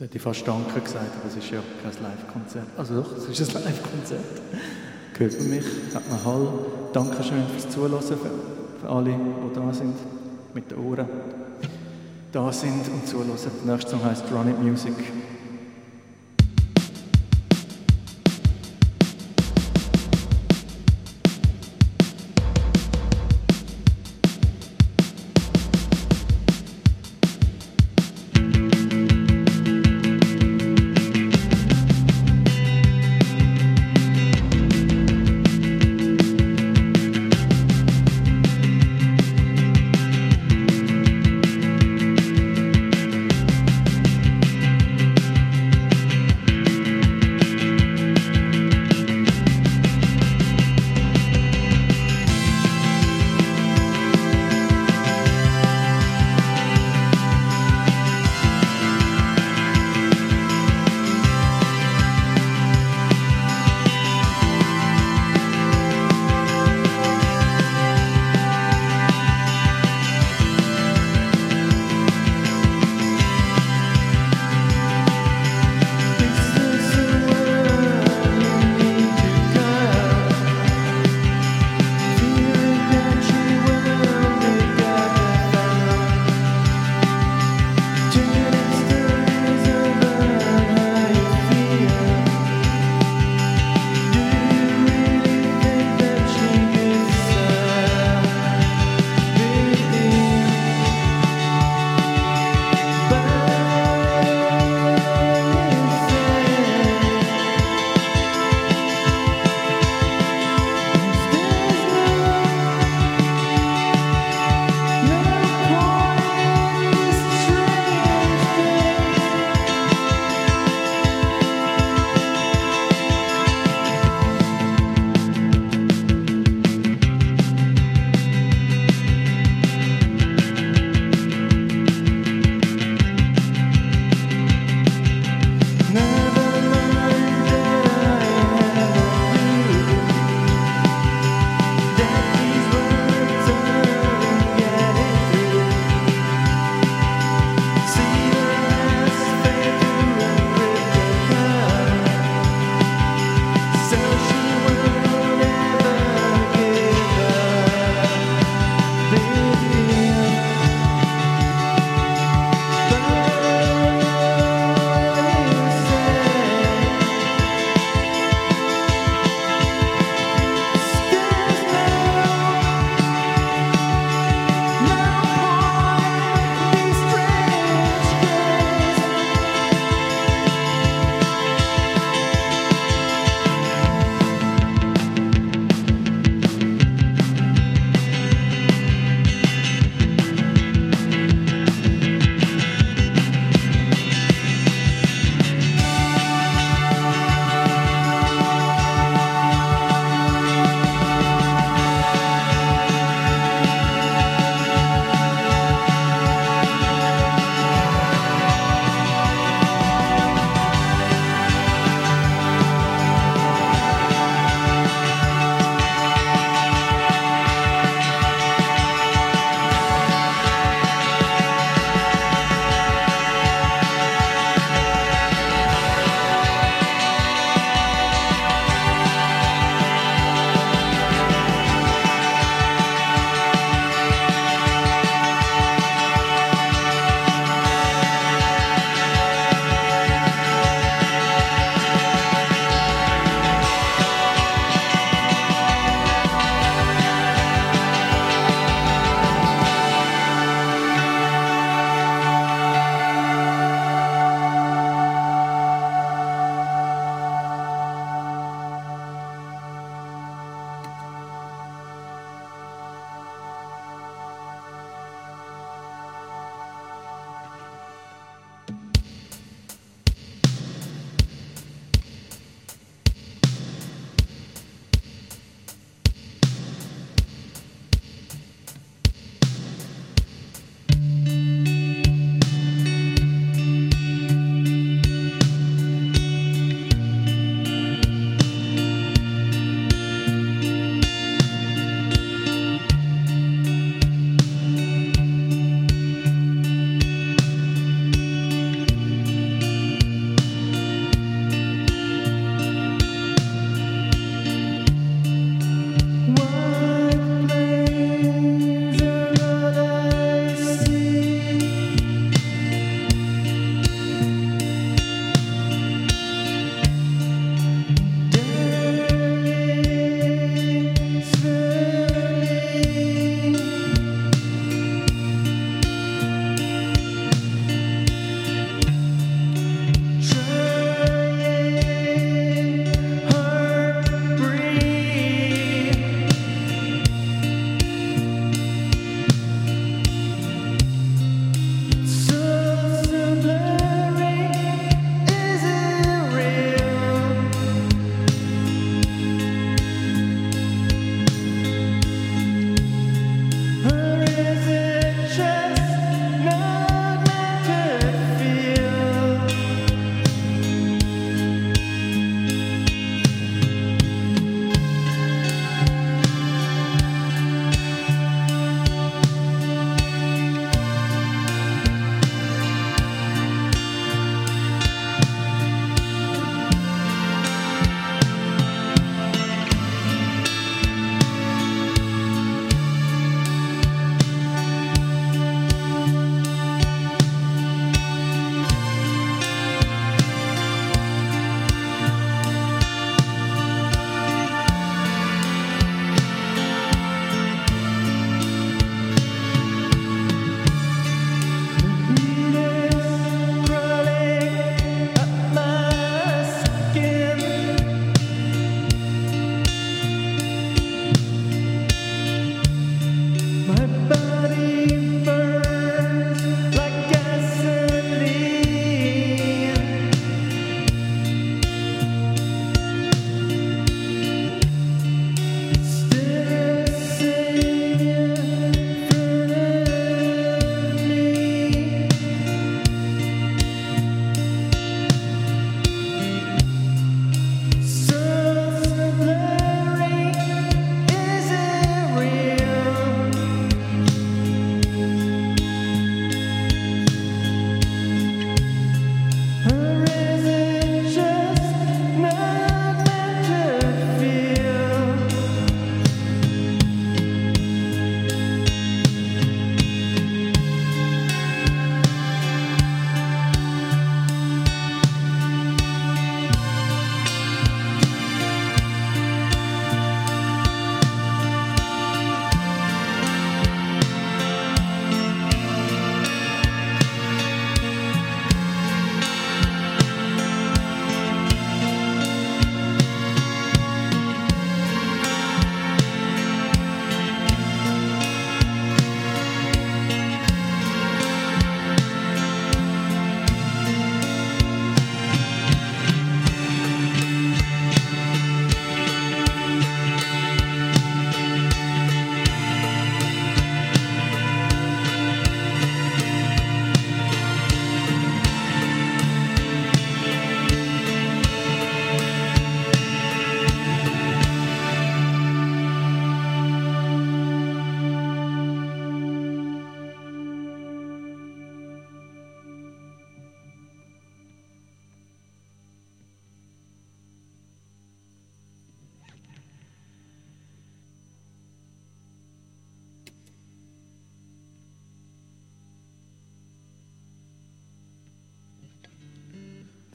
Jetzt hätte ich fast Danke gesagt, aber es ist ja kein Live-Konzert. Also doch, es ist ein Live-Konzert. Hört man mich? Hat man Hall? Dankeschön fürs Zuhören, für, für alle, die da sind, mit den Ohren da sind und zuhören. Der nächste Song heißt Run It Music.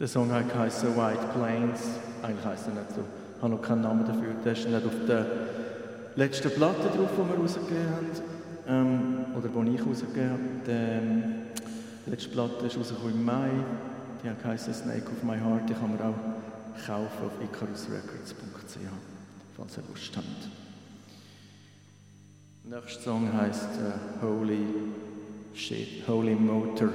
Der Song heißt White Plains. Eigentlich heißt er nicht so. Ich habe noch keinen Namen dafür. Der ist nicht auf der letzten Platte drauf, die wir rausgegeben haben. Ähm, oder die ich rausgegeben habe. Die ähm, letzte Platte ist rausgekommen im Mai. Die heißt Snake of My Heart. Die kann man auch kaufen auf icarusrecords.ch, falls ihr Lust habt. Der nächste Song heißt uh, Holy Shit, Holy Motor.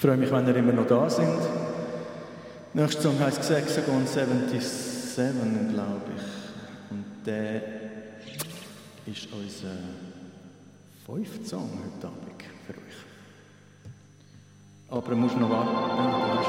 Ich freue mich, wenn ihr immer noch da sind. Der nächste Song heißt Hexagon 77, glaube ich. Und der ist unser fünfter Song heute Abend für euch. Aber er muss noch warten,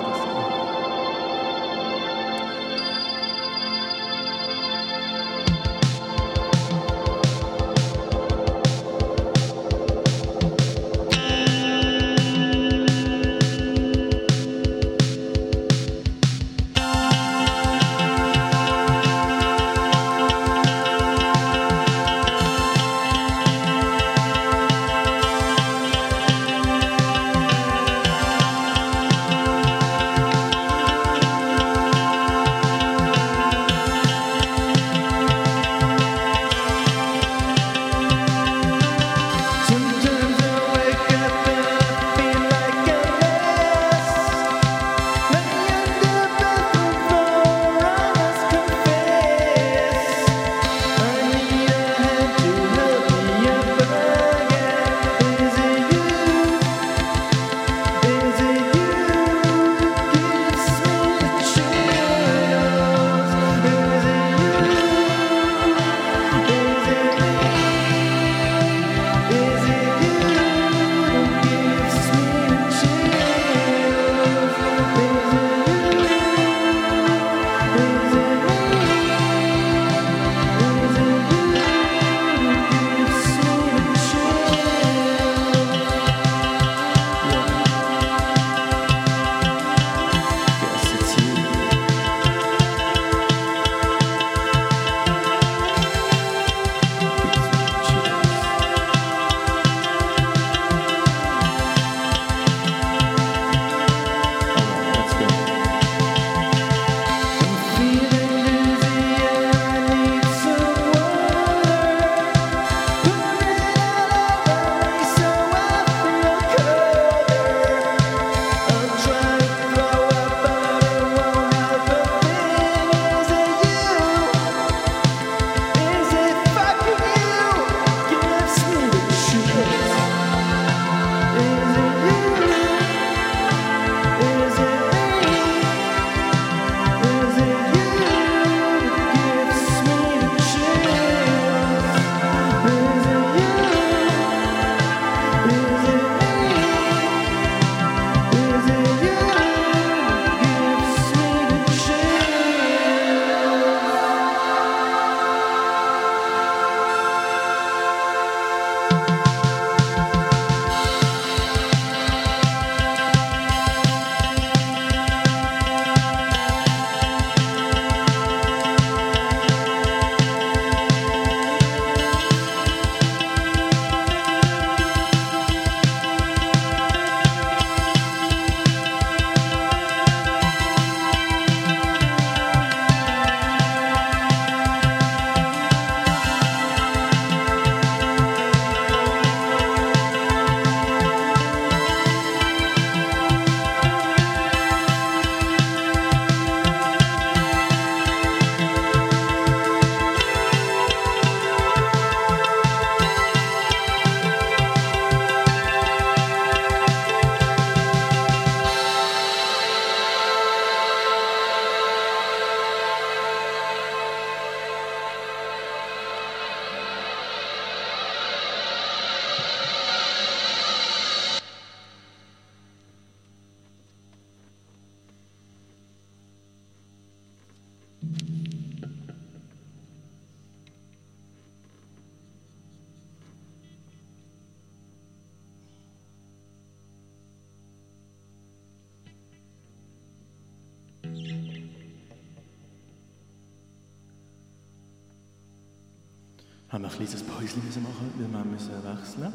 haben wir ein kleines Päuschen machen, weil wir müssen wechseln?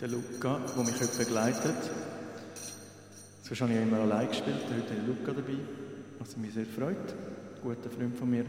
Der Luca, der mich heute begleitet, sonst habe ich immer allein gespielt, heute ist Luca dabei, was mich sehr freut, ein guter Freund von mir.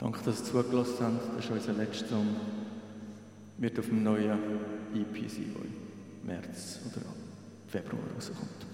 Danke, dass Sie zugelassen haben. Das ist unser letzter Song. Wird auf dem neuen EP sein, der im März oder Februar rauskommt.